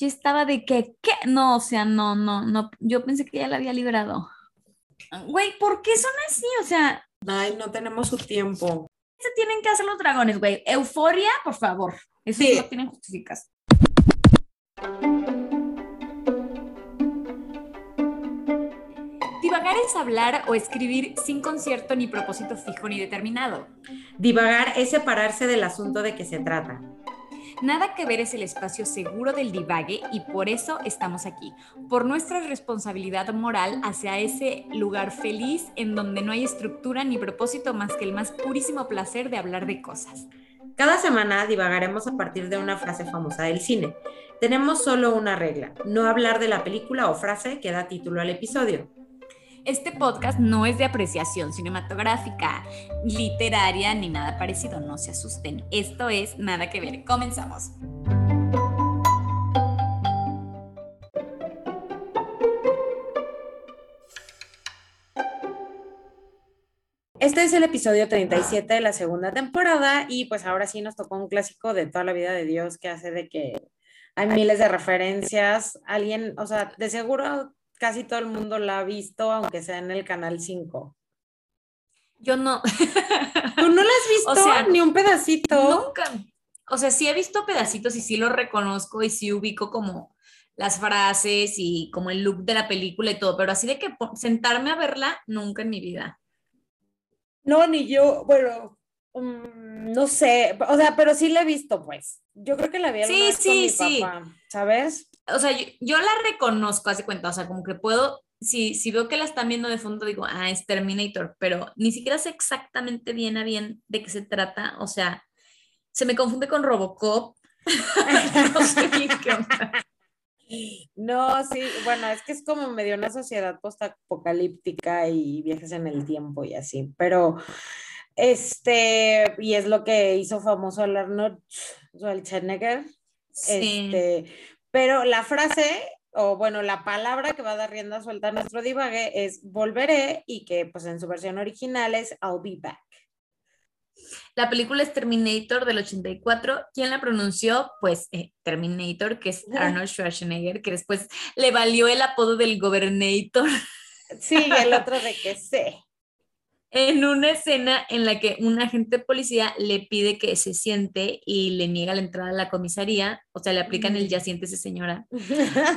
yo estaba de que, ¿qué? No, o sea, no, no, no, yo pensé que ya la había liberado. Güey, ¿por qué son así? O sea... Ay, no tenemos su tiempo. Se tienen que hacer los dragones, güey. Euforia, por favor. Eso sí. no tienen justificación. Divagar es hablar o escribir sin concierto ni propósito fijo ni determinado. Divagar es separarse del asunto de que se trata. Nada que ver es el espacio seguro del divague y por eso estamos aquí, por nuestra responsabilidad moral hacia ese lugar feliz en donde no hay estructura ni propósito más que el más purísimo placer de hablar de cosas. Cada semana divagaremos a partir de una frase famosa del cine. Tenemos solo una regla, no hablar de la película o frase que da título al episodio. Este podcast no es de apreciación cinematográfica, literaria ni nada parecido, no se asusten. Esto es nada que ver. Comenzamos. Este es el episodio 37 de la segunda temporada y pues ahora sí nos tocó un clásico de toda la vida de Dios que hace de que hay miles de referencias. Alguien, o sea, de seguro casi todo el mundo la ha visto, aunque sea en el canal 5. Yo no. ¿Tú no la has visto? O sea, ni un pedacito. Nunca. O sea, sí he visto pedacitos y sí lo reconozco y sí ubico como las frases y como el look de la película y todo, pero así de que sentarme a verla, nunca en mi vida. No, ni yo, bueno, mm, no sé, o sea, pero sí la he visto, pues. Yo creo que la vi sí, sí, con mi sí. papá, ¿sabes? O sea, yo, la reconozco, hace cuenta, o sea, como que puedo, si, si veo que la están viendo de fondo, digo, ah, es Terminator, pero ni siquiera sé exactamente bien a bien de qué se trata, o sea, se me confunde con Robocop. no sé qué No, sí, bueno, es que es como medio una sociedad post-apocalíptica y viajes en el tiempo y así, pero este, y es lo que hizo famoso al Arnold Schwarzenegger. Sí. Este, pero la frase, o bueno, la palabra que va a dar rienda suelta a nuestro divague es volveré y que pues en su versión original es I'll be back. La película es Terminator del 84. ¿Quién la pronunció? Pues eh, Terminator, que es Arnold Schwarzenegger, que después le valió el apodo del Gobernator. Sí, el otro de que sé en una escena en la que un agente de policía le pide que se siente y le niega la entrada a la comisaría, o sea, le aplican el ya siéntese señora.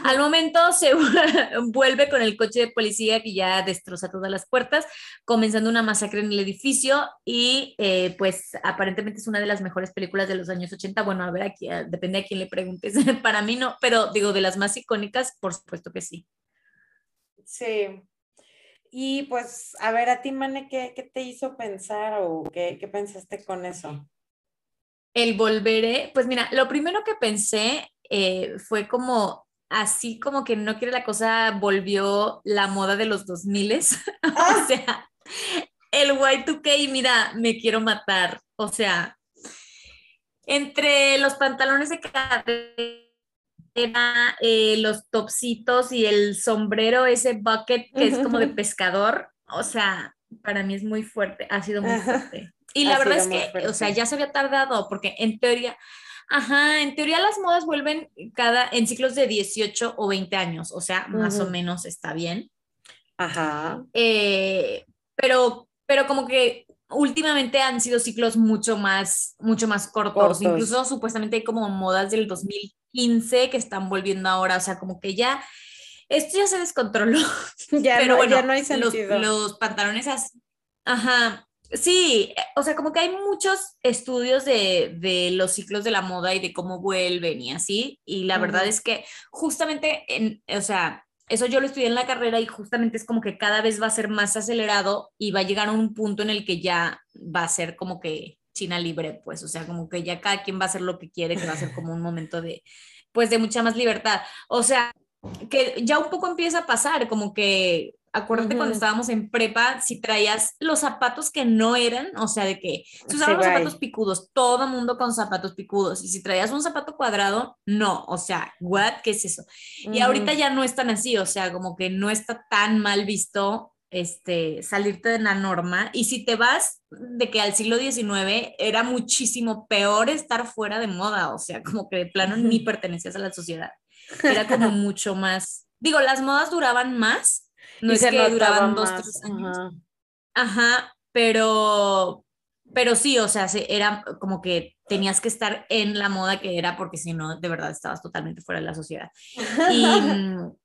Al momento se vuelve con el coche de policía que ya destroza todas las puertas, comenzando una masacre en el edificio y eh, pues aparentemente es una de las mejores películas de los años 80. Bueno, a ver, aquí depende a quién le preguntes. Para mí no, pero digo, de las más icónicas, por supuesto que sí. Sí, y pues, a ver, a ti, Mane, ¿qué, te hizo pensar o qué, pensaste con eso? El volveré, pues mira, lo primero que pensé eh, fue como así como que no quiere la cosa, volvió la moda de los 2000 o ah. sea, el Y2K, mira, me quiero matar. O sea, entre los pantalones de cadena era eh, los topsitos y el sombrero, ese bucket que es como de pescador, o sea, para mí es muy fuerte, ha sido muy fuerte. Y la verdad es que, o sea, ya se había tardado, porque en teoría, ajá, en teoría las modas vuelven cada, en ciclos de 18 o 20 años, o sea, más o menos está bien. Ajá. Eh, pero, pero como que últimamente han sido ciclos mucho más, mucho más cortos. cortos. Incluso supuestamente hay como modas del 2000 15 que están volviendo ahora, o sea, como que ya, esto ya se descontroló. Ya, pero no, bueno, ya no hay sentido. Los, pantalones, ajá, sí, o sea, como que hay muchos estudios de, de, los ciclos de la moda y de cómo vuelven y así, y la verdad es que justamente, en, o sea, eso yo lo estudié en la carrera y justamente es como que cada vez va a ser más acelerado y va a llegar a un punto en el que ya va a ser como que China libre, pues, o sea, como que ya cada quien va a hacer lo que quiere, que va a ser como un momento de, pues, de mucha más libertad. O sea, que ya un poco empieza a pasar, como que, acuérdate cuando estábamos en prepa, si traías los zapatos que no eran, o sea, de que si usaban los zapatos picudos, todo mundo con zapatos picudos, y si traías un zapato cuadrado, no, o sea, what, ¿qué es eso? Y ahorita ya no es tan así, o sea, como que no está tan mal visto este, salirte de la norma. Y si te vas de que al siglo XIX era muchísimo peor estar fuera de moda, o sea, como que de plano ni pertenecías a la sociedad. era como mucho más, digo, las modas duraban más, no es que duraban dos, tres años. Ajá. pero, pero sí, o sea, era como que tenías que estar en la moda que era porque si no, de verdad estabas totalmente fuera de la sociedad. Y,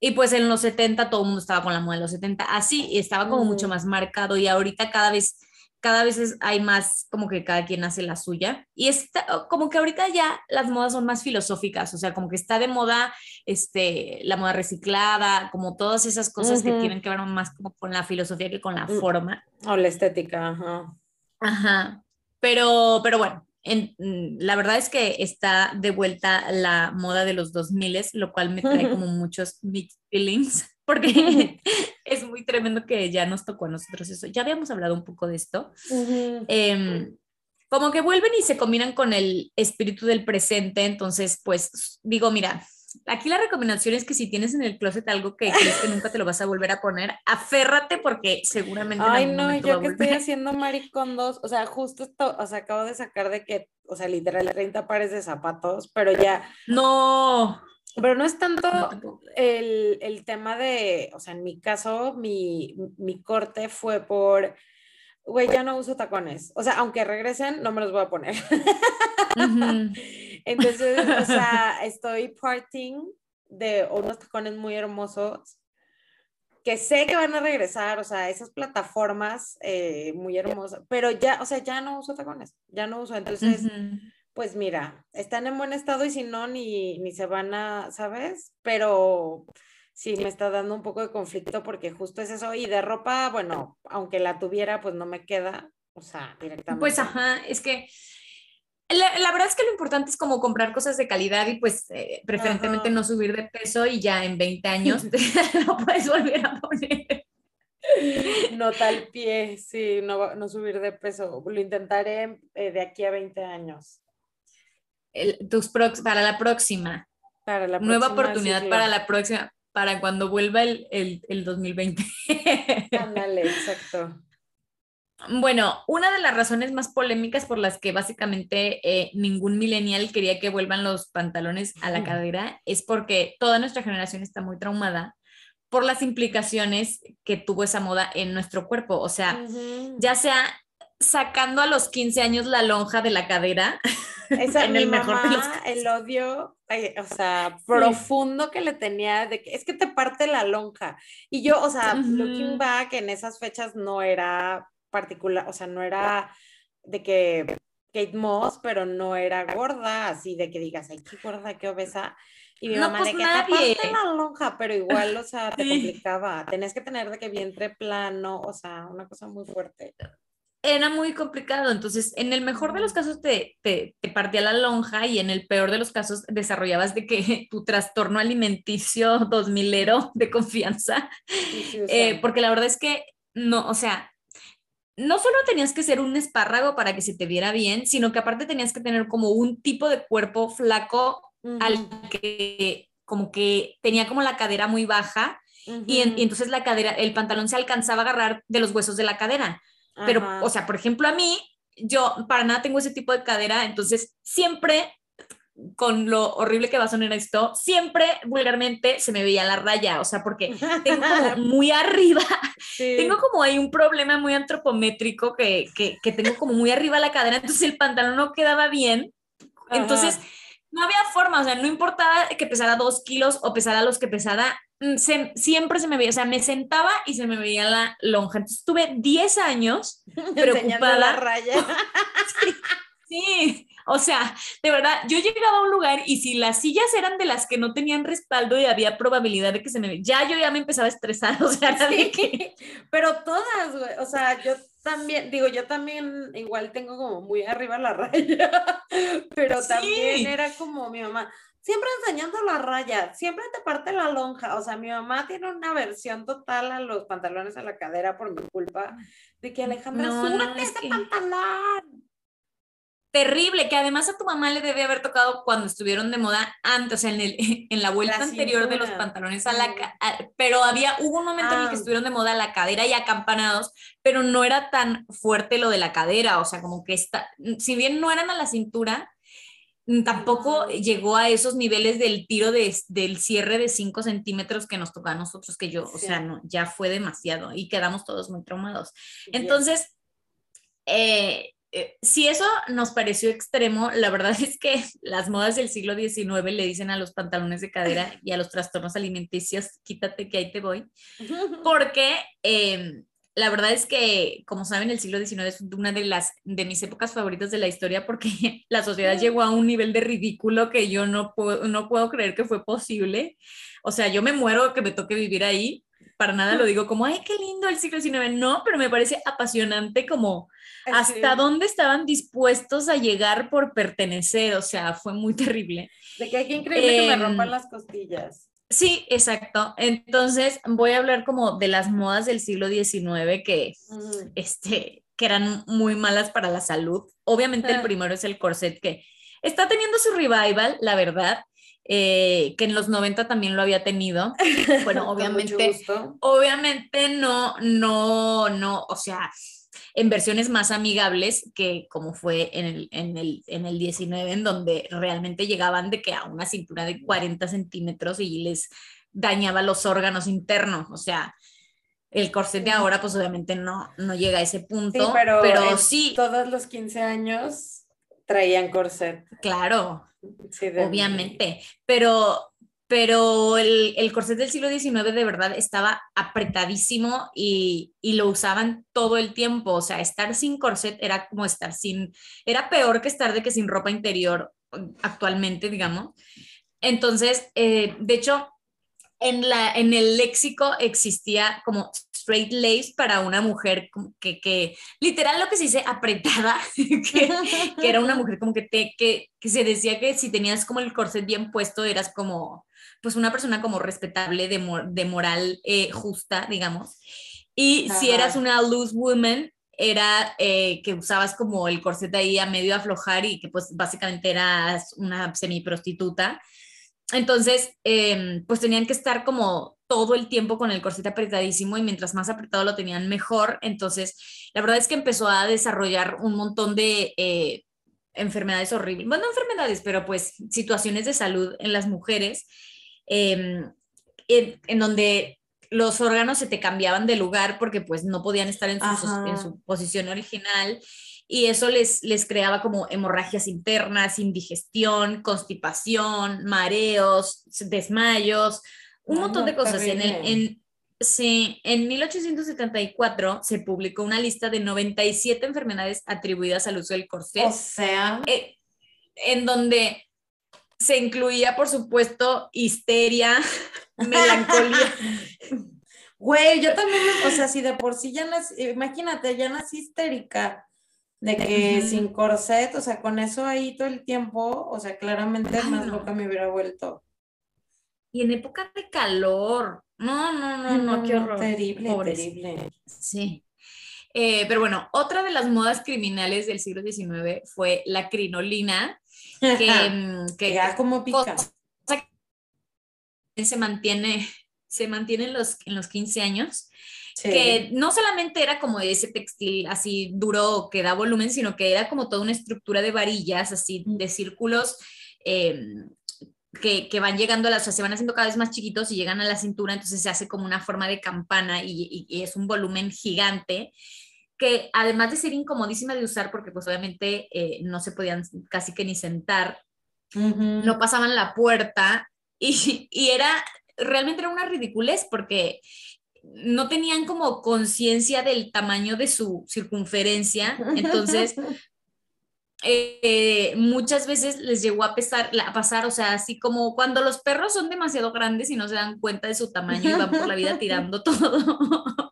y pues en los 70 todo el mundo estaba con la moda de los 70, así, y estaba como mucho más marcado y ahorita cada vez cada vez hay más como que cada quien hace la suya y está como que ahorita ya las modas son más filosóficas, o sea, como que está de moda este la moda reciclada, como todas esas cosas que tienen que ver más como con la filosofía que con la mm. forma o la estética, ajá. Ajá. Pero pero bueno, en, mm, la verdad es que está de vuelta la moda de los 2000, lo cual me trae como muchos mixed feelings porque es muy tremendo que ya nos tocó a nosotros eso. Ya habíamos hablado un poco de esto. Em, como que vuelven y se combinan con el espíritu del presente, entonces, pues digo, mira, aquí la recomendación es que si tienes en el closet algo que crees que nunca te lo vas a volver a poner, aférrate porque seguramente. Ay, no, yo que estoy haciendo maricondos, o sea, justo esto, o sea, acabo de sacar de que, o sea, literal 30 pares de zapatos, pero ya. No. Pero no es tanto el, el, tema de, o sea, en mi caso, mi, mi corte fue por, güey, ya no uso tacones. O sea, aunque regresen, no me los voy a poner. Entonces, o sea, estoy parting de unos tacones muy hermosos que sé que van a regresar, o sea, esas plataformas eh, muy hermosas, pero ya, o sea, ya no uso tacones, ya no uso. Entonces pues mira, están en buen estado y si no, ni, ni se van a, ¿sabes? Pero sí, me está dando un poco de conflicto porque justo es eso. Y de ropa, bueno, aunque la tuviera, pues no me queda, o sea, directamente. Pues ajá, es que la, verdad es que lo importante es como comprar cosas de calidad y pues eh, preferentemente no subir de peso y ya en 20 años lo puedes volver a poner. No tal pie, sí, no, no subir de peso. Lo intentaré eh, de aquí a 20 años tus para la próxima. Para la Nueva oportunidad para la próxima, para cuando vuelva el, el, el 2020. Ándale, exacto. Bueno, una de las razones más polémicas por las que básicamente eh, ningún millennial quería que vuelvan los pantalones a la cadera es porque toda nuestra generación está muy traumada por las implicaciones que tuvo esa moda en nuestro cuerpo. O sea, ya sea sacando a los 15 años la lonja de la cadera. Esa, en el mejor el odio, o sea, profundo que le tenía de que es que te parte la lonja. Y yo, o sea, looking back, en esas fechas no era particular, o sea, no era de que Kate Moss, pero no era gorda, así de que digas, ay, qué gorda, qué obesa. Y mi mamá pues de que te parte la lonja, pero igual, o sea, te complicaba. Tenías que tener de que vientre plano, o sea, una cosa muy fuerte era muy complicado. Entonces, en el mejor de los casos te, te, partía la lonja y en el peor de los casos desarrollabas de que tu trastorno alimenticio 2000ero de confianza. Eh, porque la verdad es que no, o sea, no solo tenías que ser un espárrago para que se te viera bien, sino que aparte tenías que tener como un tipo de cuerpo flaco al que como que tenía como la cadera muy baja y, y, entonces la cadera, el pantalón se alcanzaba a agarrar de los huesos de la cadera. Pero, o sea, por ejemplo, a mí, yo para nada tengo ese tipo de cadera, entonces siempre, con lo horrible que va a sonar esto, siempre vulgarmente se me veía la raya, o sea, porque tengo como muy arriba, tengo como ahí un problema muy antropométrico que, que, que, tengo como muy arriba la cadera, entonces el pantalón no quedaba bien. Entonces, no había forma, o sea, no importaba que pesara dos kilos o pesara los que pesara, mm, siempre se me veía, o sea, me sentaba y se me veía la lonja. Entonces estuve 10 años preocupada. la raya. sí, o sea, de verdad, yo llegaba a un lugar y si las sillas eran de las que no tenían respaldo y había probabilidad de que se me... Ya yo ya me empezaba a estresar, o sea, que... Pero todas, güey, o sea, yo también, digo, yo también igual tengo como muy arriba la raya, pero también era como mi mamá, siempre enseñando la raya, siempre te parte la lonja, o sea, mi mamá tiene una versión total a los pantalones a la cadera por mi culpa, de que Alejandra, no, súbete ese pantalón terrible, que además a tu mamá le debe haber tocado cuando estuvieron de moda antes, o sea, en, el, en la vuelta anterior de los pantalones a la... pero había, hubo un momento en el que ah. estuvieron de moda la cadera y acampanados, pero no era tan fuerte lo de la cadera, o sea, como que está, si bien no eran a la cintura, tampoco llegó a esos niveles del tiro de, del cierre de 5 centímetros que nos tocó a nosotros, que yo, o sea, no, ya fue demasiado y quedamos todos muy traumados. Entonces, eh, eh, si eso nos pareció extremo, la verdad es que las modas del siglo XIX le dicen a los pantalones de cadera y a los trastornos alimenticios, quítate que ahí te voy, porque eh, la verdad es que, como saben, el siglo XIX es una de las de mis épocas favoritas de la historia porque la sociedad llegó a un nivel de ridículo que yo no puedo, no puedo creer que fue posible. O sea, yo me muero que me toque vivir ahí. Para nada lo digo como, ay, qué lindo el siglo XIX. No, pero me parece apasionante como hasta dónde estaban dispuestos a llegar por pertenecer. O sea, fue muy terrible. De que hay que increíble que me em, rompan las costillas. Sí, exacto. Entonces voy a hablar como de las modas del siglo XIX que, este, que eran muy malas para la salud. Obviamente el primero es el corset que está teniendo su revival, la verdad. Eh, que en los 90 también lo había tenido. Bueno, obviamente, obviamente no, no, no, o sea, en versiones más amigables que como fue en el, en el, en el 19, en donde realmente llegaban de que a una cintura de 40 centímetros y les dañaba los órganos internos, o sea, el corset de ahora pues obviamente no, no llega a ese punto, sí, pero, pero sí. Todos los 15 años traían corset. Claro, obviamente, pero pero el, el, corset del siglo XIX de verdad estaba apretadísimo y, y, lo usaban todo el tiempo, o sea, estar sin corset era como estar sin, era peor que estar de que sin ropa interior actualmente, digamos. Entonces, eh, de hecho, en, la, en el léxico existía como straight lace para una mujer que, que literal lo que se dice apretada, que, que, era una mujer como que, te, que, que se decía que si tenías como el corset bien puesto eras como pues una persona como respetable, de, de moral eh, justa, digamos. Y si eras una loose woman, era eh, que usabas como el corset ahí a medio aflojar y que pues básicamente eras una semiprostituta. Entonces, em, pues tenían que estar como todo el tiempo con el corset apretadísimo y mientras más apretado lo tenían mejor. Entonces, la verdad es que empezó a desarrollar un montón de eh, enfermedades horribles, bueno, no enfermedades, pero pues situaciones de salud en las mujeres Em, en, donde los órganos se te cambiaban de lugar porque pues no podían estar en su, posición original y eso les, les creaba como hemorragias internas, indigestión, constipación, mareos, desmayos, un montón de cosas. En, en, en 1874 se publicó una lista de 97 enfermedades atribuidas al uso del corset. O sea. Eh, en donde se incluía, por supuesto, histeria, melancolía. Güey, yo también, o sea, si de por sí ya nací, imagínate, ya nací histérica de que sin corset, o sea, con eso ahí todo el tiempo, o sea, claramente más loca me hubiera vuelto. Y en época de calor, no, no, no, no, qué horror. Terrible, terrible. Sí. Eh, pero bueno, otra de las modas criminales del siglo XIX fue la crinolina, que, mm, que ya como pica. Se mantiene, se mantiene en los, en los 15 años. que no solamente era como ese textil así duro que da volumen, sino que era como toda una estructura de varillas, así de círculos em, que, que, van llegando a las, o sea, se van haciendo cada vez más chiquitos y llegan a la cintura, entonces se hace como una forma de campana y, y es un volumen gigante que además de ser incomodísima de usar, porque pues obviamente eh, no se podían casi que ni sentar, no pasaban la puerta y, y, era, realmente era una ridiculez porque no tenían como conciencia del tamaño de su circunferencia, entonces eh, muchas veces les llegó a, pesar, a pasar, o sea, así como cuando los perros son demasiado grandes y no se dan cuenta de su tamaño y van por la vida tirando todo.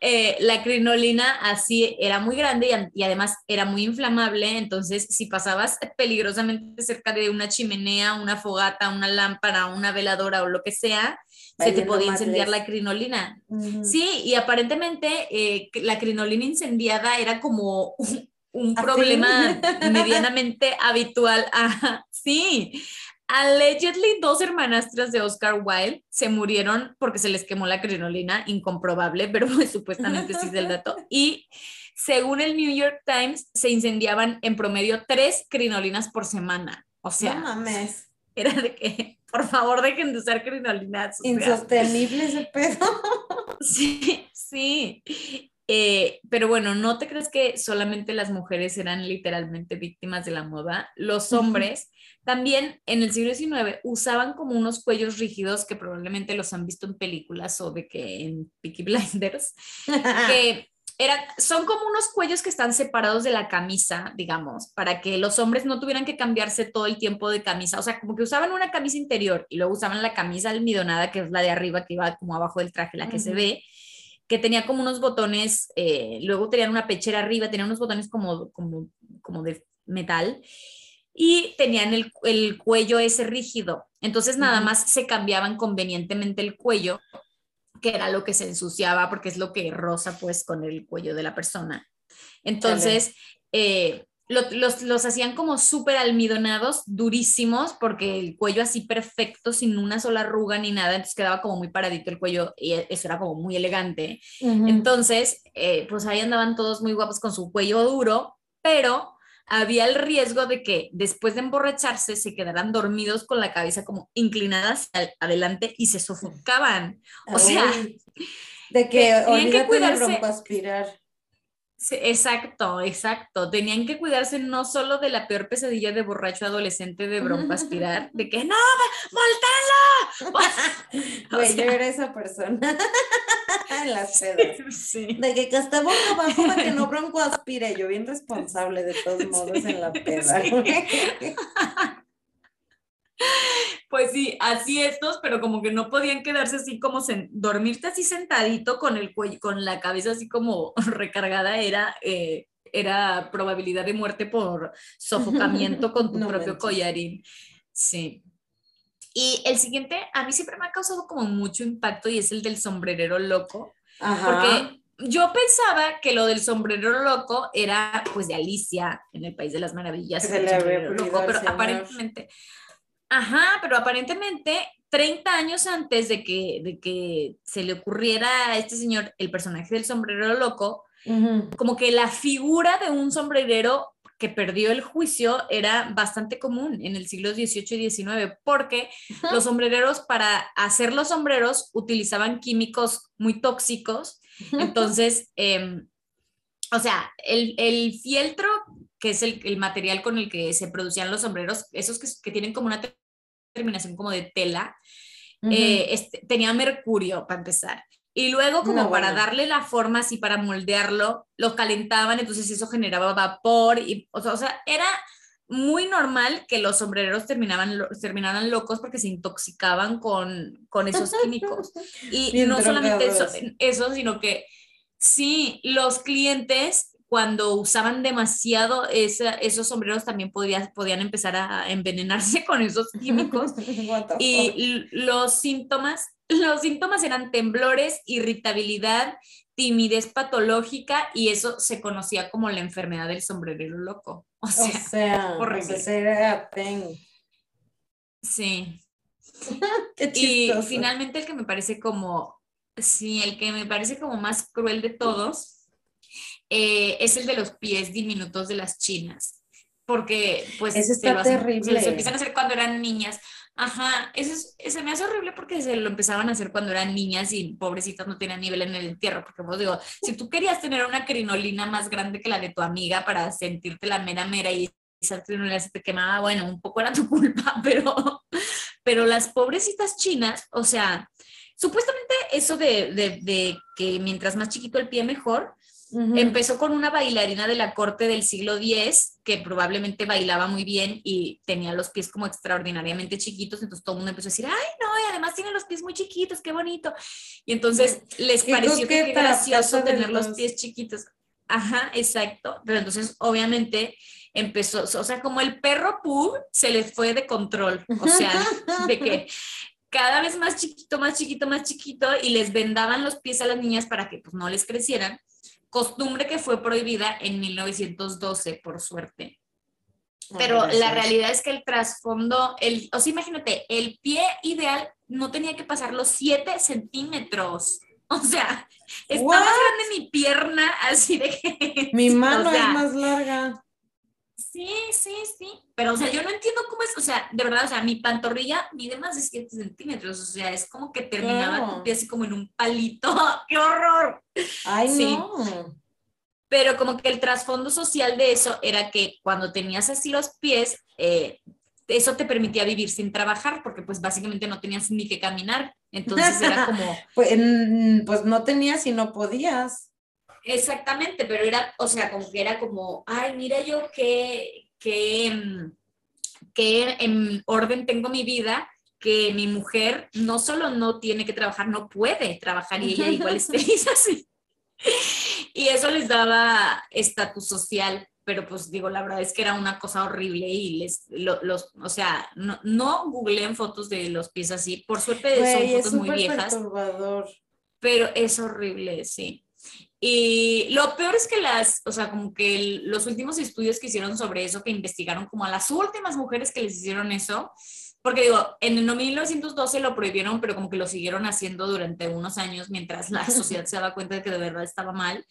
Eh, la crinolina así era muy grande y, además era muy inflamable, entonces si pasabas peligrosamente cerca de una chimenea, una fogata, una lámpara, una veladora o lo que sea, se te podía incendiar la crinolina. Sí, y aparentemente eh, la crinolina incendiada era como un, problema medianamente habitual. sí, Allegedly, dos hermanastras de Oscar Wilde se murieron porque se les quemó la crinolina, incomprobable, pero pues, supuestamente sí es el dato. Y según el New York Times, se incendiaban en promedio tres crinolinas por semana. O sea, no mames. era de que, por favor, dejen de usar crinolinas. Insostenible ese pedo. Sí, sí. Eh, pero bueno, no te crees que solamente las mujeres eran literalmente víctimas de la moda. Los hombres también en el siglo XIX usaban como unos cuellos rígidos que probablemente los han visto en películas o de que en Peaky Blinders, que eran, son como unos cuellos que están separados de la camisa, digamos, para que los hombres no tuvieran que cambiarse todo el tiempo de camisa. O sea, como que usaban una camisa interior y luego usaban la camisa almidonada, que es la de arriba, que iba como abajo del traje, la que se ve que tenía como unos botones, eh, luego tenían una pechera arriba, tenían unos botones como, como, como de metal y tenían el, el cuello ese rígido. Entonces nada más se cambiaban convenientemente el cuello, que era lo que se ensuciaba porque es lo que rosa pues con el cuello de la persona. Entonces, eh, los, los, hacían como súper almidonados, durísimos, porque el cuello así perfecto, sin una sola arruga ni nada, entonces quedaba como muy paradito el cuello y eso era como muy elegante. Entonces, eh, pues ahí andaban todos muy guapos con su cuello duro, pero había el riesgo de que después de emborracharse se quedaran dormidos con la cabeza como inclinadas adelante y se sofocaban. O sea, de que, que que cuidarse. Aspirar exacto, exacto. Tenían que cuidarse no solo de la peor pesadilla de borracho adolescente de aspirar, de que no, voltalo. Güey, yo era esa persona en las pedas. De que hasta boca abajo para que no bronco aspire. Yo bien responsable de todos modos en la peda. Pues sí, así estos, pero como que no podían quedarse así como dormirte así sentadito con el cuello, con la cabeza así como recargada era, eh, era probabilidad de muerte por sofocamiento con tu propio collarín. Sí. Y el siguiente a mí siempre me ha causado como mucho impacto y es el del sombrerero loco. Porque yo pensaba que lo del sombrerero loco era pues de Alicia en el País de las Maravillas. pero aparentemente, Ajá, pero aparentemente 30 años antes de que, de que se le ocurriera a este señor el personaje del sombrerero loco, como que la figura de un sombrerero que perdió el juicio era bastante común en el siglo XVIII y XIX, porque los sombrereros para hacer los sombreros utilizaban químicos muy tóxicos. Entonces, em, o sea, el, el, fieltro, que es el, el, material con el que se producían los sombreros, esos que, que tienen como una terminación como de tela, eh, este, tenía mercurio para empezar. Y luego como para darle la forma así, para moldearlo, lo calentaban, entonces eso generaba vapor. Y, o, sea, era muy normal que los sombreros terminaban, terminaran locos porque se intoxicaban con, con esos químicos. Y no solamente eso, eso, sino que sí, los clientes cuando usaban demasiado esos sombreros también podían empezar a envenenarse con esos químicos. y los síntomas, los síntomas eran temblores, irritabilidad, timidez patológica y eso se conocía como la enfermedad del sombrerero loco. O sea, o sea Sí. y finalmente el que me parece como, sí, el que me parece como más cruel de todos eh, es el de los pies diminutos de las chinas, porque pues eso está terrible. se los empiezan a hacer cuando eran niñas. Ajá, eso, es, me hace horrible porque se lo empezaban a hacer cuando eran niñas y pobrecitas no tenían nivel en el entierro, porque vos digo, si tú querías tener una crinolina más grande que la de tu amiga para sentirte la mera mera y esa crinolina se te quemaba, bueno, un poco era tu culpa, pero, pero las pobrecitas chinas, o sea, supuestamente eso de, de, de que mientras más chiquito el pie mejor, Empezó con una bailarina de la corte del siglo X que probablemente bailaba muy bien y tenía los pies como extraordinariamente chiquitos, entonces todo el mundo empezó a decir, ay, no, y además tiene los pies muy chiquitos, qué bonito. Y entonces les pareció que gracioso tener los pies chiquitos. Ajá, exacto. Pero entonces obviamente empezó, o sea, como el perro Pug se les fue de control, o sea, de que cada vez más chiquito, más chiquito, más chiquito, y les vendaban los pies a las niñas para que pues no les crecieran costumbre que fue prohibida en 1912, por suerte. Pero la realidad es que el trasfondo, el, o sea, imagínate, el pie ideal no tenía que pasar los 7 centímetros. O sea, está más grande mi pierna, así de que. Mi mano es más larga. Sí, sí, sí. Pero, o sea, yo no entiendo cómo es, o sea, de verdad, o sea, mi pantorrilla mide más de 7 centímetros, o sea, es como que terminaba tu pie así como en un palito. ¡Qué horror! Ay, no. Pero como que el trasfondo social de eso era que cuando tenías así los pies, eh, eso te permitía vivir sin trabajar, porque pues básicamente no tenías ni que caminar. Entonces era como... pues, pues no tenías y no podías. Exactamente, pero era, o sea, como que era como, ay, mira yo qué, qué, mm, qué en orden tengo mi vida, que mi mujer no solo no tiene que trabajar, no puede trabajar y ella igual es feliz así. Y eso les daba estatus social, pero pues digo, la verdad es que era una cosa horrible y les, los, o sea, no, no googleen fotos de los pies así, por suerte son fotos muy viejas. Pero es horrible, sí. Y lo peor es que las, o sea, como que los últimos estudios que hicieron sobre eso, que investigaron como a las últimas mujeres que les hicieron eso, porque digo, en el 1912 lo prohibieron, pero como que lo siguieron haciendo durante unos años mientras la sociedad se daba cuenta de que de verdad estaba mal.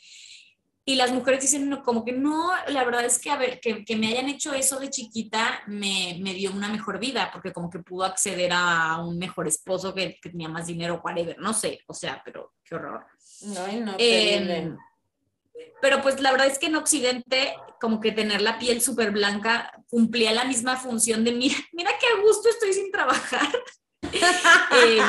Y las mujeres dicen como que no, la verdad es que, a ver, que, que me hayan hecho eso de chiquita me, me, dio una mejor vida, porque como que pudo acceder a un mejor esposo que, que tenía más dinero, whatever, no sé, o sea, pero qué horror. No, no, eh, pero pues la verdad es que en Occidente, como que tener la piel súper blanca cumplía la misma función de mira, mira qué a gusto estoy sin trabajar. eh,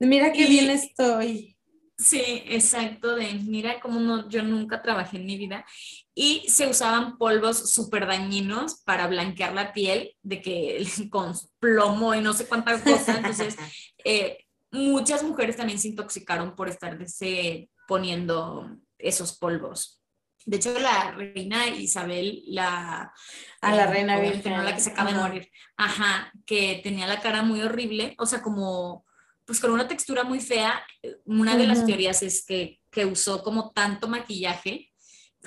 mira qué bien estoy. Sí, exacto, de mira cómo no, yo nunca trabajé en mi vida. Y se usaban polvos súper dañinos para blanquear la piel, de que con plomo y no sé cuántas cosas. Entonces, eh, muchas mujeres también se intoxicaron por estarse poniendo esos polvos. De hecho, la reina Isabel, la... A la eh, reina virgen. La que se acaba de morir. Ajá, que tenía la cara muy horrible, o sea, como, pues con una textura muy fea. Una de las teorías es que, que usó como tanto maquillaje,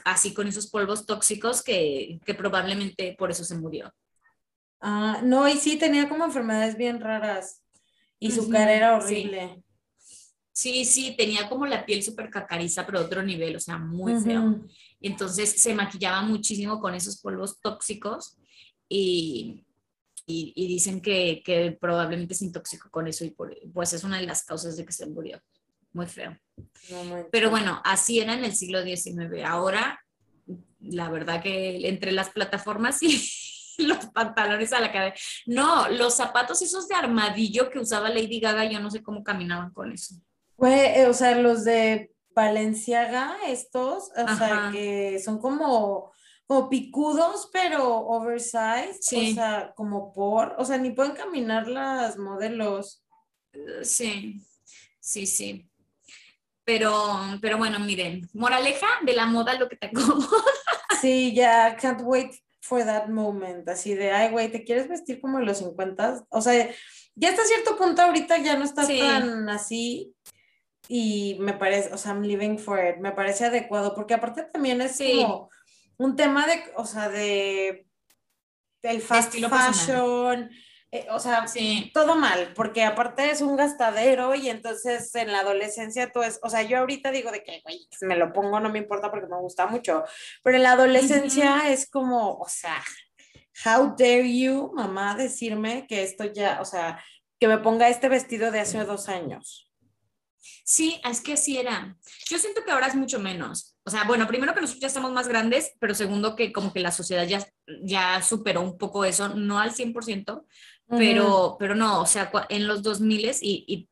así con esos polvos tóxicos, que, que probablemente por eso se murió. Ah, no, y sí, tenía como enfermedades bien raras. Y su cara era horrible. Sí, sí, tenía como la piel súper cacariza, pero otro nivel, o sea, muy feo. Entonces se maquillaba muchísimo con esos polvos tóxicos y, y, dicen que, que, probablemente se intoxicó con eso y por, pues es una de las causas de que se murió. Muy feo. pero bueno, así era en el siglo XIX. Ahora, la verdad que entre las plataformas y los pantalones a la cabeza. No, los zapatos esos de armadillo que usaba Lady Gaga, yo no sé cómo caminaban con eso. Pues, o sea, los de Valenciaga, estos, o sea, que son como, como picudos, pero oversized, o sea, como por, o sea, ni pueden caminar las modelos. Sí, sí, sí. Pero, pero bueno, miren, moraleja de la moda lo que te acomoda. Sí, ya, can't wait for that moment, así de, ay, güey, ¿te quieres vestir como en los 50? O sea, ya hasta cierto punto ahorita ya no está tan así, y me parece, o sea, I'm living for it, me parece adecuado, porque aparte también es como un tema de, o sea, de el fast fashion, eh, o sea, todo mal, porque aparte es un gastadero y entonces en la adolescencia tú es, o sea, yo ahorita digo de que, güey, me lo pongo, no me importa porque me gusta mucho, pero en la adolescencia es como, o sea, how dare you, mamá, decirme que esto ya, o sea, que me ponga este vestido de hace dos años. Sí, es que así era. Yo siento que ahora es mucho menos. O sea, bueno, primero que nosotros ya estamos más grandes, pero segundo que como que la sociedad ya, ya superó un poco eso, no al 100%, pero, pero no, o sea, en los 2000 y, y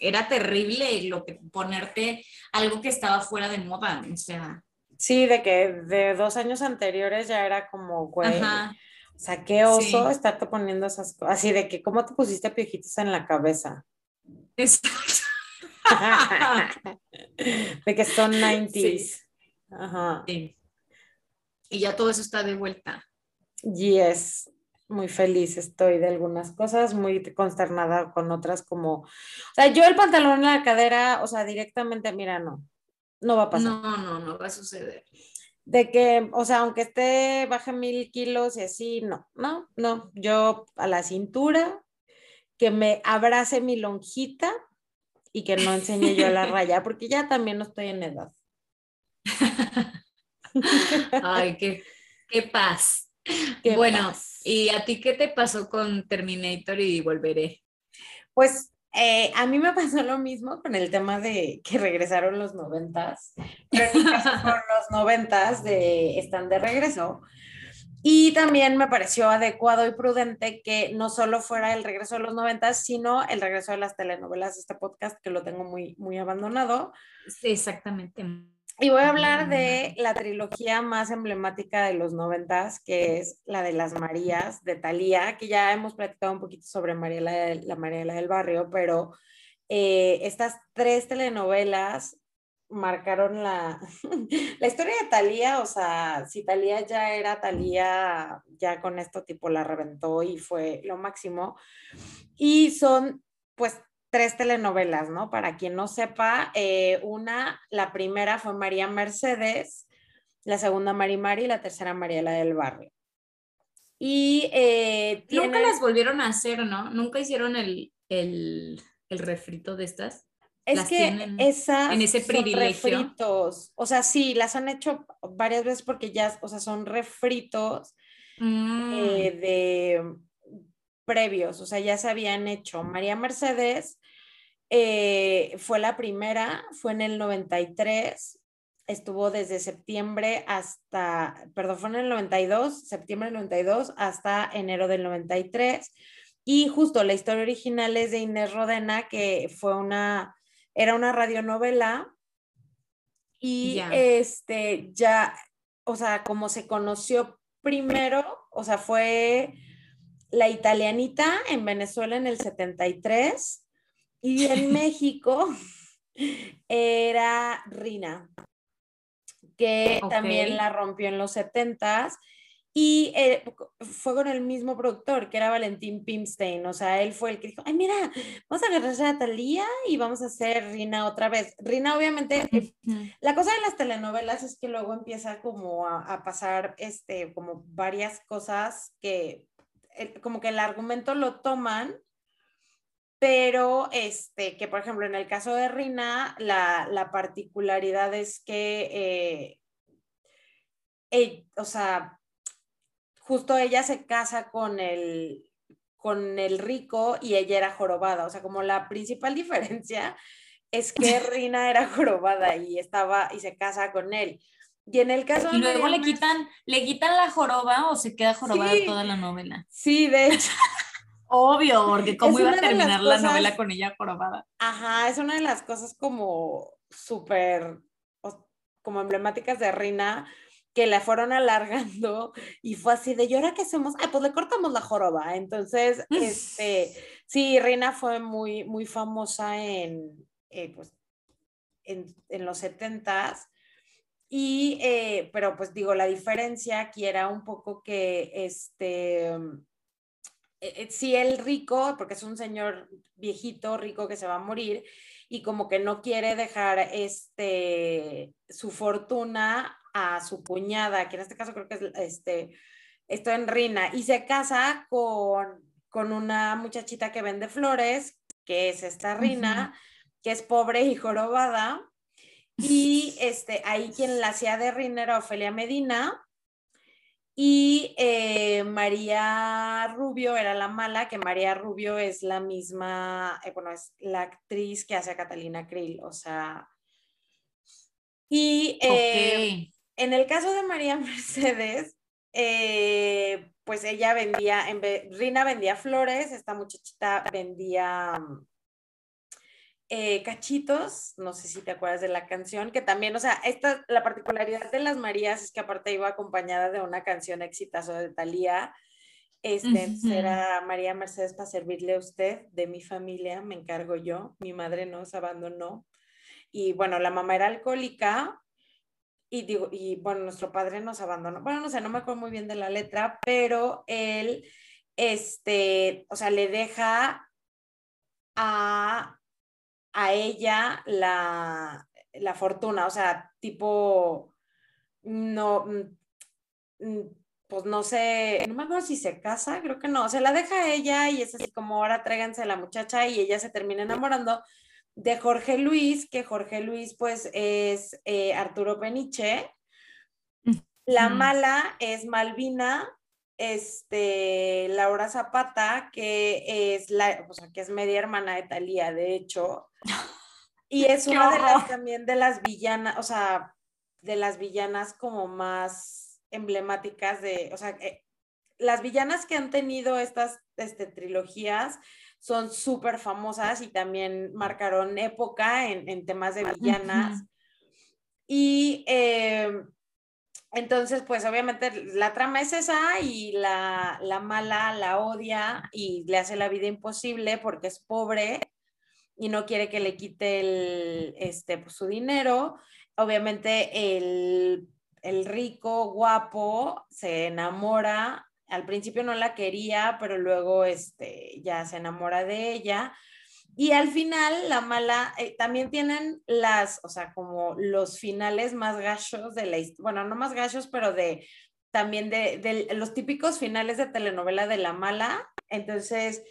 era terrible lo que ponerte algo que estaba fuera de moda, o sea. Sí, de que de dos años anteriores ya era como, güey, o sea, qué oso estarte poniendo esas cosas, así de que, ¿cómo te pusiste piojitos en la cabeza? Exacto. de que son 90s. Ajá. Y ya todo eso está de vuelta. Yes, muy feliz estoy de algunas cosas, muy consternada con otras como, o sea, yo el pantalón en la cadera, o sea, directamente, mira, no, no va a pasar. No, no, no va a suceder. de que, o sea, aunque esté baje mil kilos y así, no, no, no, yo a la cintura, que me abrace mi lonjita y que no enseñe yo la raya, porque ya también no estoy en edad. Ay, qué, qué paz. bueno, ¿y a ti qué te pasó con Terminator y Volveré? Pues eh, a mí me pasó lo mismo con el tema de que regresaron los noventas, pero en caso los noventas de, están de regreso. Y también me pareció adecuado y prudente que no solo fuera el regreso de los noventas, sino el regreso de las telenovelas de este podcast, que lo tengo muy, muy abandonado. Sí, exactamente. Y voy a hablar de la trilogía más emblemática de los noventas, que es la de las Marías de Thalía, que ya hemos platicado un poquito sobre Mariela, la Mariela del Barrio, pero eh, estas tres telenovelas marcaron la, la historia de Thalía, o sea, si Thalía ya era Thalía, ya con esto tipo la reventó y fue lo máximo. Y son pues tres telenovelas, ¿no? Para quien no sepa, eh, una, la primera fue María Mercedes, la segunda Mari Mari y la tercera Mariela del Barrio. Y eh, nunca las volvieron a hacer, ¿no? Nunca hicieron el, el, el refrito de estas. Es que esas en ese privilegio. refritos. O sea, sí, las han hecho varias veces porque ya, o sea, son refritos mm. eh, de previos, o sea, ya se habían hecho. María Mercedes eh, fue la primera, fue en el 93, estuvo desde septiembre hasta, perdón, fue en el 92, septiembre del 92 hasta enero del 93. Y justo la historia original es de Inés Rodena, que fue una, era una radionovela. Y este, ya, o sea, como se conoció primero, o sea, fue la italianita en Venezuela en el 73 y en México era Rina, que también la rompió en los 70s. Y eh, fue con el mismo productor, que era Valentín Pimstein. O sea, él fue el que dijo, ay, mira, vamos a agarrar a Talía y vamos a hacer Rina otra vez. Rina, obviamente, eh, la cosa de las telenovelas es que luego empieza como a, a pasar, este, como varias cosas que como que el argumento lo toman, pero este, que por ejemplo en el caso de Rina, la, particularidad es que, eh, o sea, justo ella se casa con el, con el rico y ella era jorobada, o sea, como la principal diferencia es que Rina era jorobada y estaba y se casa con él. Y en el caso Y luego le quitan, le quitan la joroba o se queda jorobada toda la novela. Sí, de hecho. Obvio, porque cómo iba a terminar la novela con ella jorobada. Ajá, es una de las cosas como súper, como emblemáticas de Rina, que la fueron alargando y fue así de, ¿y ahora qué hacemos? Ay, pues le cortamos la joroba. Entonces, este, sí, Rina fue muy, muy famosa en, eh, pues, en, en los setentas y, eh, pero pues digo, la diferencia aquí era un poco que, este, mm, eh, si el rico, porque es un señor viejito, rico que se va a morir, y como que no quiere dejar este, su fortuna a su cuñada, que en este caso creo que es este, esto en Rina, y se casa con, con una muchachita que vende flores, que es esta Rina, que es pobre y jorobada, y este, ahí quien la hacía de reina era Ofelia Medina. Y eh, María Rubio era la mala, que María Rubio es la misma, eh, bueno, es la actriz que hace a Catalina Krill, o sea. Y eh, en el caso de María Mercedes, pues ella vendía, en Rina vendía flores, esta muchachita vendía eh, cachitos, no sé si te acuerdas de la canción, que también, o sea, esta, la particularidad de las Marías es que aparte iba acompañada de una canción exitazo de Thalía, este, era María Mercedes para servirle a usted, de mi familia, me encargo yo, mi madre nos abandonó, y bueno, la mamá era alcohólica, y digo, y bueno, nuestro padre nos abandonó, bueno, no sé, no me acuerdo muy bien de la letra, pero él, este, o sea, le deja a a ella la, fortuna, o sea, tipo, no, mm, mm, pues no sé, no me acuerdo si se casa, creo que no, se la deja a ella y es así como ahora tráiganse a la muchacha y ella se termina enamorando de Jorge Luis, que Jorge Luis pues es eh, Arturo Peniche. La mala es Malvina, este, Laura Zapata, que es la, o sea, que es media hermana de Talía, de hecho. Y es una de las también de las villanas, o sea, de las villanas como más emblemáticas de, o sea, eh, las villanas que han tenido estas este, trilogías son súper famosas y también marcaron época en, temas de villanas. Y eh, entonces, pues obviamente la trama es esa y la, mala la odia y le hace la vida imposible porque es pobre y no quiere que le quite el, este, pues, su dinero. Obviamente el, el rico, guapo, se enamora al principio no la quería, pero luego este, ya se enamora de ella. Y al final, la mala, eh, también tienen las, o sea, como los finales más gachos de la bueno, no más gachos, pero de también de, de, los típicos finales de telenovela de la mala. Entonces,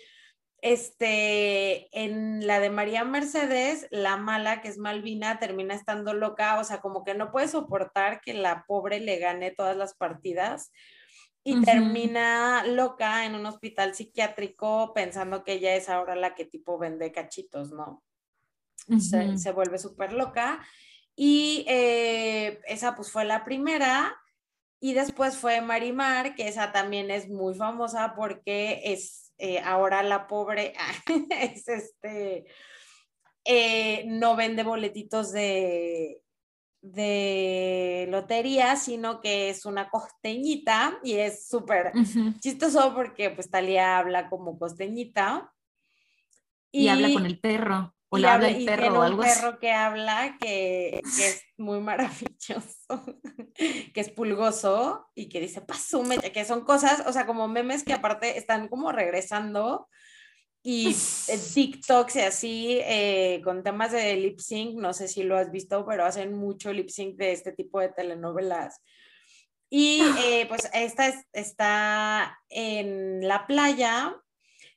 este, en la de María Mercedes, la mala, que es Malvina, termina estando loca, o sea, como que no puede soportar que la pobre le gane todas las partidas y termina loca en un hospital psiquiátrico pensando que ella es ahora la que tipo vende cachitos, ¿no? se, vuelve súper loca y eh, esa pues fue la primera y después fue Marimar, que esa también es muy famosa porque es eh, ahora la pobre, es este, eh, no vende boletitos de, de lotería, sino que es una costeñita y es súper chistoso porque pues Talía habla como costeñita. Y, habla con el perro. O le habla el perro o algo un perro que habla que, que, es muy maravilloso, que es pulgoso y que dice pasume, que son cosas, o sea, como memes que aparte están como regresando y TikToks y así, eh, con temas de lip sync, no sé si lo has visto, pero hacen mucho lip sync de este tipo de telenovelas. Y eh, pues esta está en la playa,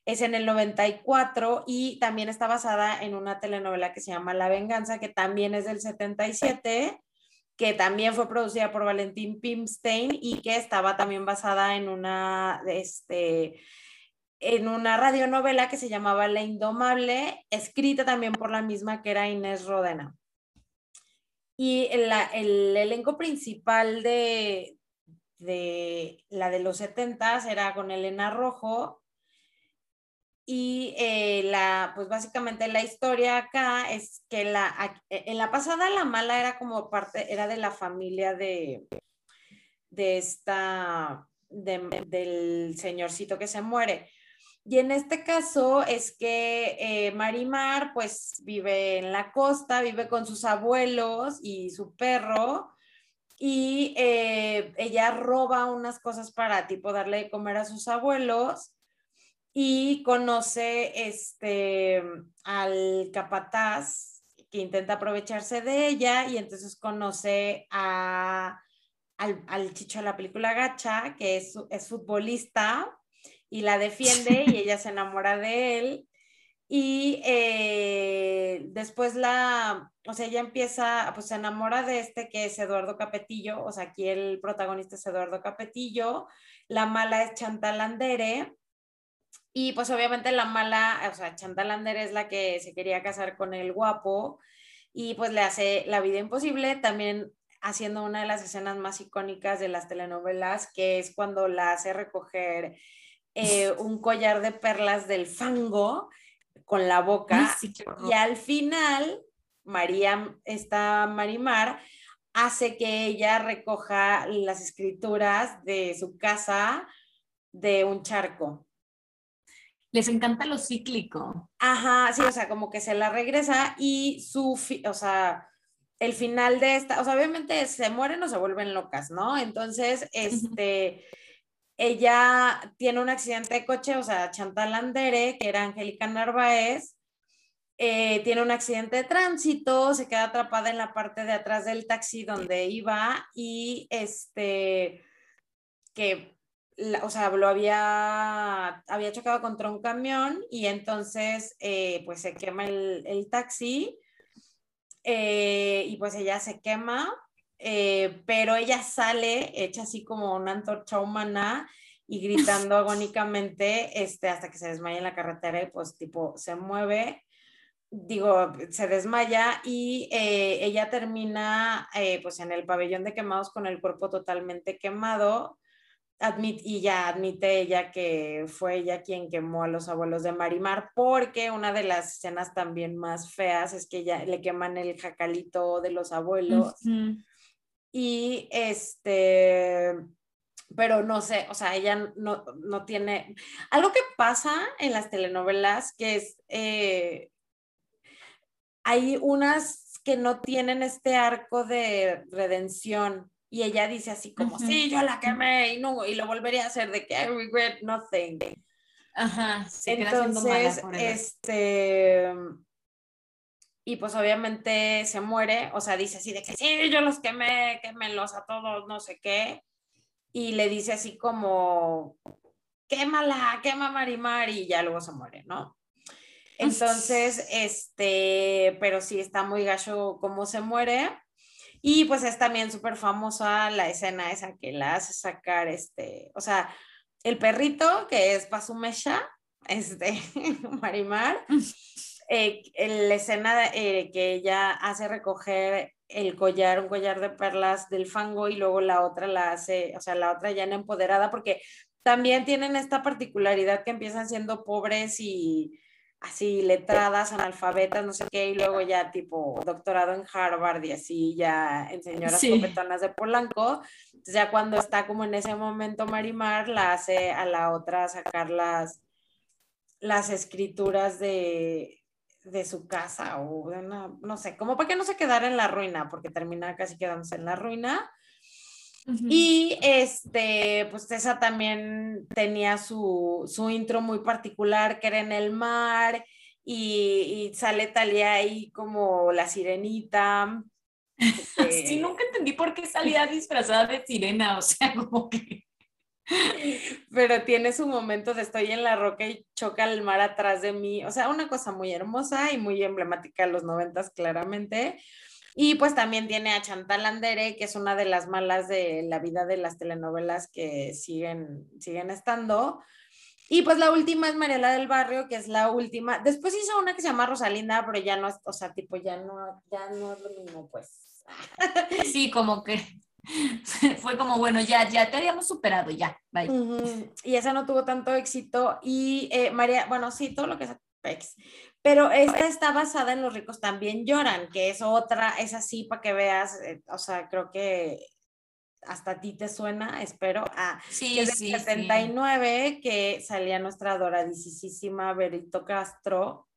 es en el 94 y también está basada en una telenovela que se llama La Venganza, que también es del 77, que también fue producida por Valentín Pimstein y que estaba también basada en una, este, en una radionovela que se llamaba La Indomable, escrita también por la misma que era Inés Rodena. Y el, elenco principal de, de, la de los 70 era con Elena Rojo. Y eh, la, pues básicamente la historia acá es que la, en la pasada la mala era como parte, era de la familia de, de esta, del señorcito que se muere. Y en este caso es que eh, Marimar pues vive en la costa, vive con sus abuelos y su perro y eh, ella roba unas cosas para tipo darle de comer a sus abuelos y conoce este al capataz que intenta aprovecharse de ella y entonces conoce a, al, al chicho de la película Gacha, que es, es futbolista y la defiende y ella se enamora de él. Y eh, después la, o sea, ella empieza, pues se enamora de este que es Eduardo Capetillo, o sea, aquí el protagonista es Eduardo Capetillo, la mala es Chantal Andere, y pues obviamente la mala, o sea, Chantal Andere es la que se quería casar con el guapo, y pues le hace la vida imposible, también haciendo una de las escenas más icónicas de las telenovelas, que es cuando la hace recoger eh, un collar de perlas del fango con la boca. y al final, María, esta Marimar, hace que ella recoja las escrituras de su casa de un charco. Les encanta lo cíclico. Ajá, sí, o sea, como que se la regresa y su, o sea, el final de esta, o sea, obviamente se mueren o se vuelven locas, ¿no? Entonces, este ella tiene un accidente de coche, o sea, Chantal Andere, que era Angélica Narváez, eh, tiene un accidente de tránsito, se queda atrapada en la parte de atrás del taxi donde iba y este, que, o sea, lo había, había chocado contra un camión y entonces eh, pues se quema el, taxi eh, y pues ella se quema, pero ella sale hecha así como una antorcha humana y gritando agónicamente este, hasta que se desmaya en la carretera y pues tipo se mueve, digo, se desmaya y eh, ella termina eh, pues en el pabellón de quemados con el cuerpo totalmente quemado. Admit, y ya admite ella que fue ella quien quemó a los abuelos de Marimar, porque una de las escenas también más feas es que ella le queman el jacalito de los abuelos. Y este, pero no sé, o sea, ella no, no, tiene... Algo que pasa en las telenovelas que es, eh, hay unas que no tienen este arco de redención y ella dice así como, sí, yo la quemé y, no, y lo volvería a hacer de que I regret nothing. Ajá, entonces, este... Y pues obviamente se muere, o sea, dice así de que sí, yo los quemé, quémelos a todos, no sé qué y le dice así como, quémala, quema Marimar y ya luego se muere, ¿no? Entonces, este, pero sí está muy gacho cómo se muere. Y pues es también súper famosa la escena esa que la hace sacar, este, o sea, el perrito que es Pasumecha, este, Marimar, eh, la escena eh, que ella hace recoger el collar, un collar de perlas del fango y luego la otra la hace, o sea, la otra ya en empoderada, porque también tienen esta particularidad que empiezan siendo pobres y así letradas, analfabetas, no sé qué, y luego ya tipo doctorado en Harvard y así ya en señoras sí. de Polanco. Entonces ya cuando está como en ese momento Marimar, la hace a la otra sacar las, las escrituras de, de su casa o de una, no sé, como para que no se quedara en la ruina, porque termina casi quedándose en la ruina. Y este, pues esa también tenía su, su, intro muy particular, que era en el mar, y, y sale Talia ahí como la sirenita. Este sí, nunca entendí por qué salía disfrazada de sirena, o sea, como que... Pero tiene su momento de estoy en la roca y choca el mar atrás de mí. O sea, una cosa muy hermosa y muy emblemática de los noventas, claramente. Y pues también tiene a Chantal Andere, que es una de las malas de la vida de las telenovelas que siguen, siguen estando. Y pues la última es Mariela del Barrio, que es la última. Después hizo una que se llama Rosalinda, pero ya no o sea, tipo, ya no, ya no es lo mismo, pues. Sí, como que fue como, bueno, ya, ya te habíamos superado, ya, bye. Y esa no tuvo tanto éxito. Y eh, María, bueno, sí, todo lo que es. Pero esta está basada en Los ricos también lloran, que es otra, es así para que veas, eh, o sea, creo que hasta a ti te suena, espero, a sí, es sí, 79, que salía nuestra adoradísima Berito Castro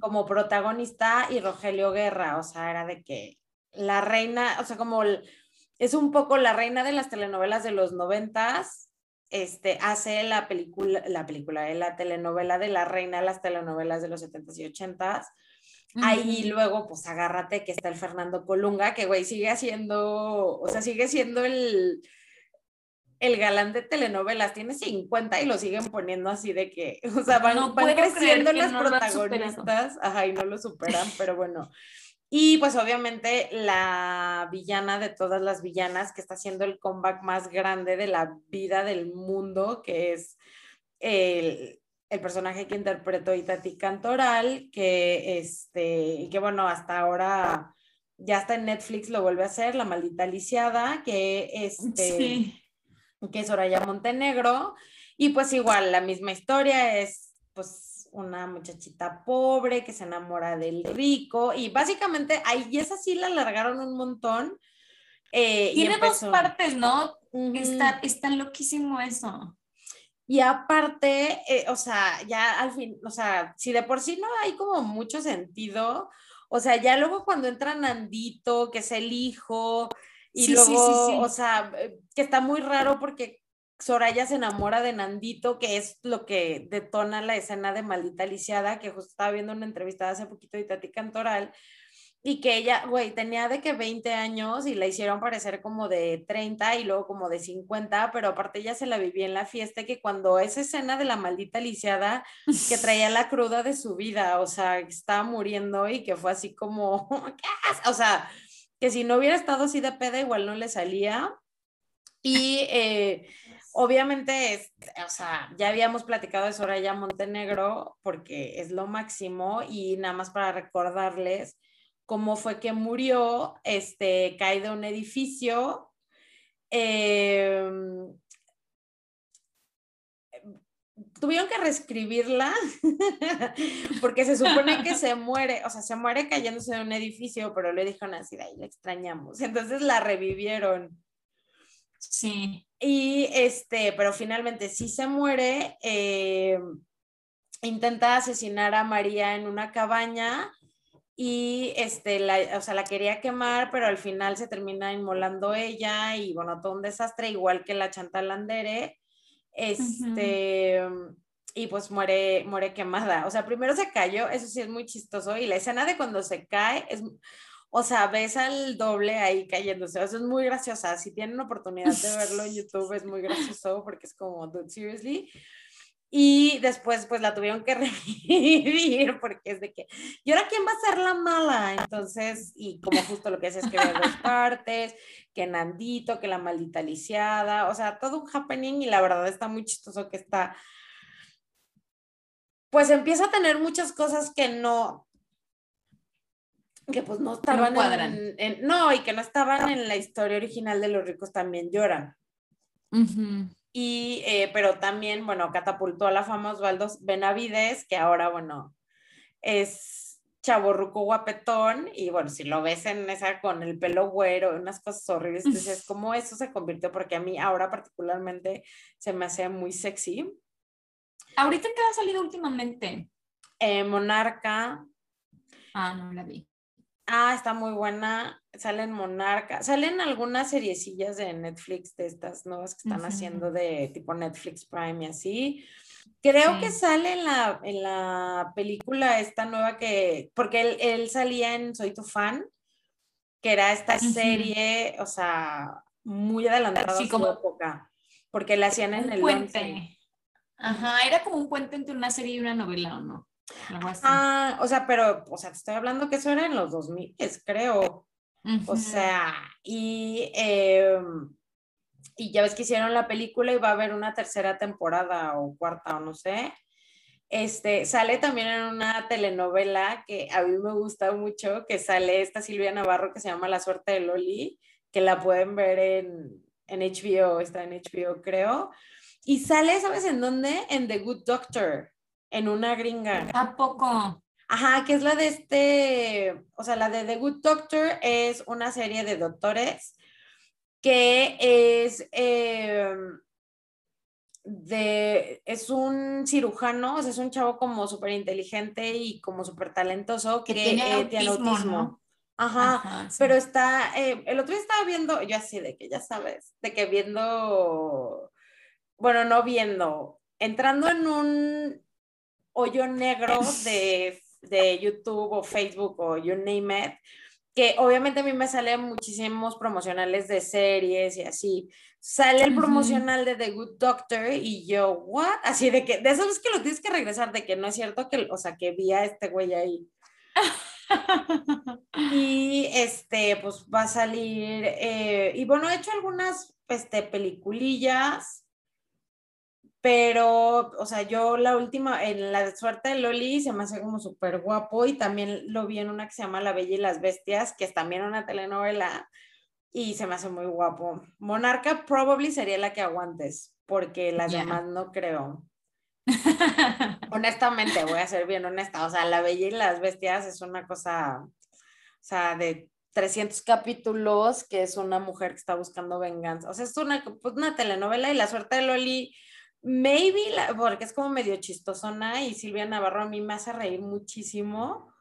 como protagonista y Rogelio Guerra, o sea, era de que la reina, o sea, como es un poco la reina de las telenovelas de los noventas, este, hace la película, la película, de la telenovela de la reina de las telenovelas de los setentas y ochentas. Ahí luego, pues agárrate que está el Fernando Colunga, que güey sigue haciendo, o sea, sigue siendo el, el galán de telenovelas, tiene 50 y lo siguen poniendo así de que, o sea, van, creciendo las protagonistas, ajá, y no lo superan, pero bueno. Y pues obviamente la villana de todas las villanas que está haciendo el comeback más grande de la vida del mundo, que es el, personaje que interpretó Itati Cantoral, que este, que bueno, hasta ahora ya está en Netflix, lo vuelve a hacer, La Maldita Lisiada, que este, que es Soraya Montenegro, y pues igual la misma historia es pues una muchachita pobre que se enamora del rico y básicamente ahí esa sí la alargaron un montón. Eh, Tiene dos partes, ¿no? está, está loquísimo eso. Y aparte, eh, o sea, ya al fin, o sea, si de por sí no hay como mucho sentido, o sea, ya luego cuando entra Nandito, que es el hijo, y luego, o sea, eh, que está muy raro porque Soraya se enamora de Nandito, que es lo que detona la escena de Maldita Lisiada, que justo estaba viendo una entrevista hace poquito de Tati Cantoral, y que ella, güey, tenía de que 20 años y la hicieron parecer como de 30 y luego como de 50, pero aparte ella se la vivía en la fiesta que cuando esa escena de la maldita lisiada que traía la cruda de su vida, o sea, estaba muriendo y que fue así como, ¿qué O sea, que si no hubiera estado así de peda igual no le salía. Y eh, obviamente, es, o sea, ya habíamos platicado de Soraya Montenegro porque es lo máximo y nada más para recordarles cómo fue que murió, este, cae de un edificio. Em, tuvieron que reescribirla porque se supone que se muere, o sea, se muere cayéndose de un edificio, pero le dijeron así, de ahí la extrañamos. Entonces la revivieron. Sí. Y este, pero finalmente sí se muere. Em, intenta asesinar a María en una cabaña y este, la, o sea, la quería quemar, pero al final se termina inmolando ella y bueno, todo un desastre, igual que la Chantal Andere, este, y pues muere, muere quemada. O sea, primero se cayó, eso sí es muy chistoso, y la escena de cuando se cae es, o sea, ves al doble ahí cayéndose, eso es muy graciosa, si tienen oportunidad de verlo en YouTube es muy gracioso porque es como, dude, seriously, y después pues la tuvieron que revivir porque es de que, ¿y ahora quién va a ser la mala? Entonces, y como justo lo que hace es que ve dos partes, que Nandito, que la maldita lisiada, o sea, todo un happening y la verdad está muy chistoso que está, pues empieza a tener muchas cosas que no, que pues no estaban no, en, no, y que no estaban en la historia original de Los ricos también lloran. Y, eh, pero también, bueno, catapultó a la fama Osvaldo Benavides, que ahora, bueno, es chaborruco guapetón, y bueno, si lo ves en esa con el pelo güero, unas cosas horribles, entonces, como eso se convirtió? Porque a mí ahora particularmente se me hace muy sexy. ¿Ahorita qué ha salido últimamente? Eh, Monarca. Ah, no la vi. Ah, está muy buena. Salen Monarca. Salen algunas seriecillas de Netflix de estas nuevas que están haciendo de tipo Netflix Prime y así. Creo que sale en la, en la película esta nueva que, porque él, él salía en Soy tu fan, que era esta serie, o sea, muy adelantada a su época, porque la hacían en el puente. Ajá, era como un puente entre una serie y una novela, ¿o no? Ah, o sea, pero, o sea, te estoy hablando que eso era en los 2000, creo. O sea, y, em, y ya ves que hicieron la película y va a haber una tercera temporada o cuarta o no sé. Este, sale también en una telenovela que a mí me gusta mucho, que sale esta Silvia Navarro que se llama La suerte de Loli, que la pueden ver en, en HBO, está en HBO creo. Y sale, ¿sabes en dónde? En The Good Doctor en una gringa. ¿A poco? Ajá, que es la de este, o sea, la de The Good Doctor es una serie de doctores que es em, de, es un cirujano, o sea, es un chavo como súper inteligente y como súper talentoso que, tiene, eh, autismo. Ajá, pero está, eh, el otro día estaba viendo, yo así de que ya sabes, de que viendo, bueno, no viendo, entrando en un hoyo negro de, de YouTube o Facebook o you name it, que obviamente a mí me salen muchísimos promocionales de series y así. Sale el promocional de The Good Doctor y yo, ¿what? Así de que, de eso es que lo tienes que regresar, de que no es cierto que, o sea, que vi a este güey ahí. y este, pues va a salir, eh, y bueno, he hecho algunas, este, peliculillas pero, o sea, yo la última, en la suerte de Loli se me hace como súper guapo y también lo vi en una que se llama La Bella y las Bestias, que es también una telenovela y se me hace muy guapo. Monarca probably sería la que aguantes, porque las demás no creo. Honestamente, voy a ser bien honesta, o sea, La Bella y las Bestias es una cosa, o sea, de 300 capítulos, que es una mujer que está buscando venganza. O sea, es una, pues, una telenovela y la suerte de Loli Maybe, porque es como medio chistosona y Silvia Navarro a mí me hace reír muchísimo.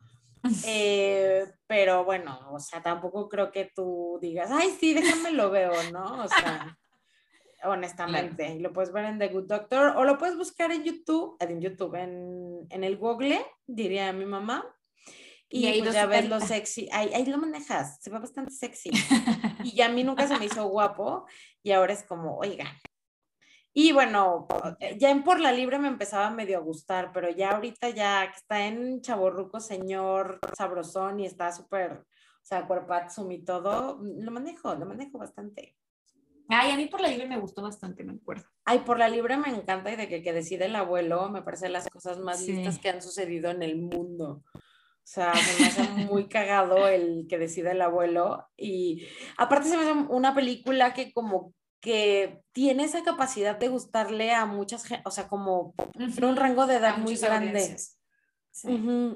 Eh, pero bueno, o sea, tampoco creo que tú digas, ay, sí, déjame lo veo, ¿no? O sea, honestamente. Lo puedes ver en The Good Doctor o lo puedes buscar en YouTube, en YouTube, en, en el Google, diría mi mamá. Y, ahí pues ya ves lo sexy, ahí, ahí, lo manejas, se ve bastante sexy. y ya a mí nunca se me hizo guapo y ahora es como, oiga. Y bueno, ya en Por la Libre me empezaba medio a gustar, pero ya ahorita ya que está en Chaborruco, señor sabrosón y está súper, o sea, cuerpazo y todo, lo manejo, lo manejo bastante. Ay, a mí por la libre me gustó bastante, me acuerdo. Ay, por la libre me encanta y de que, que decide el abuelo, me parece las cosas más listas que han sucedido en el mundo. O sea, me hace muy cagado el que decide el abuelo. Y aparte se me hace una película que como que tiene esa capacidad de gustarle a muchas gente, o sea, como un rango de edad muy grande.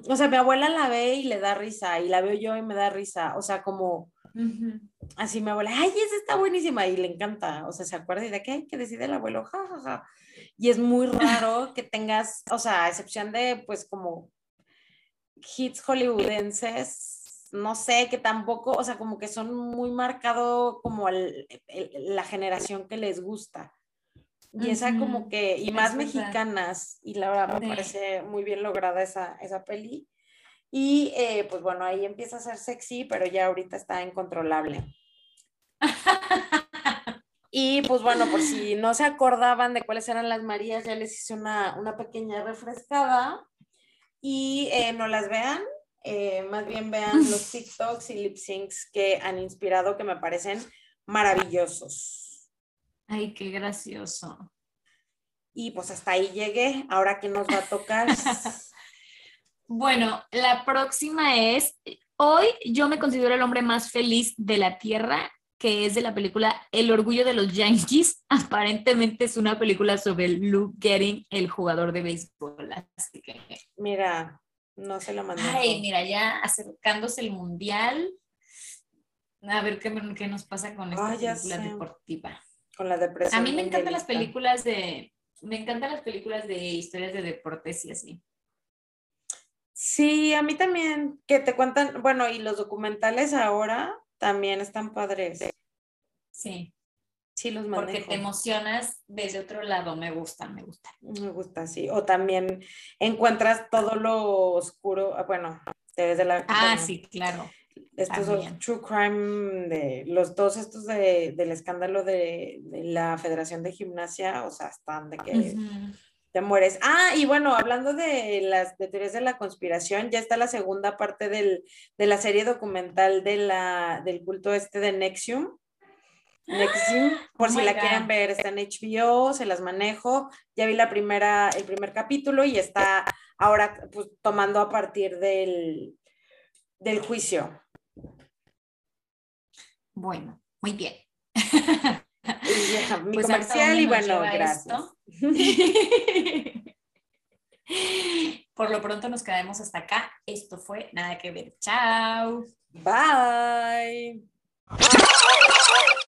O sea, mi abuela la ve y le da risa, y la veo yo y me da risa. O sea, como Así mi abuela, ay, esa está buenísima y le encanta, o sea, se acuerda y de qué que decide el abuelo, jajaja. Y es muy raro que tengas, o sea, a excepción de, pues, como hits hollywoodenses, no sé, que tampoco, o sea, como que son muy marcado como la generación que les gusta. Y esa como que, y más mexicanas, y la verdad me parece muy bien lograda esa, esa peli. Y eh, pues bueno, ahí empieza a ser sexy, pero ya ahorita está incontrolable. y pues bueno, por si no se acordaban de cuáles eran las Marías, ya les hice una, pequeña refrescada. Y eh, no las vean, eh, más bien vean los TikToks y lip syncs que han inspirado, que me parecen maravillosos. Ay, qué gracioso. Y pues hasta ahí llegué. Ahora que nos va a tocar. Bueno, la próxima es, hoy yo me considero el hombre más feliz de la Tierra, que es de la película El orgullo de los Yankees. Aparentemente es una película sobre Luke Getting, el jugador de béisbol. Así que... Mira, no se lo mandé. Ay, mira, ya acercándose el mundial. A ver qué, qué nos pasa con esta película deportiva. Con la depresión. A mí me encantan las películas de, me encantan las películas de historias de deportes y así. Sí, a mí también, que te cuentan, bueno, y los documentales ahora también están padres. Sí. Sí, los manejo. Porque te emocionas desde otro lado, me gusta, me gusta. Me gusta, sí. O también encuentras todo lo oscuro, ah, bueno, desde la... Ah, sí, claro. Estos son true crime de los dos estos de, del escándalo de, la Federación de Gimnasia, o sea, están de que te mueres. Ah, y bueno, hablando de las teorías de la conspiración, ya está la segunda parte del, de la serie documental de la, del culto este de Nexium. Nexium, por oh si la quieren ver, está en HBO, se las manejo. Ya vi la primera, el primer capítulo y está ahora pues, tomando a partir del, del juicio. Bueno, muy bien. mi pues comercial y bueno, gracias. Por lo pronto nos quedamos hasta acá. Esto fue Nada que ver. Chao. Bye.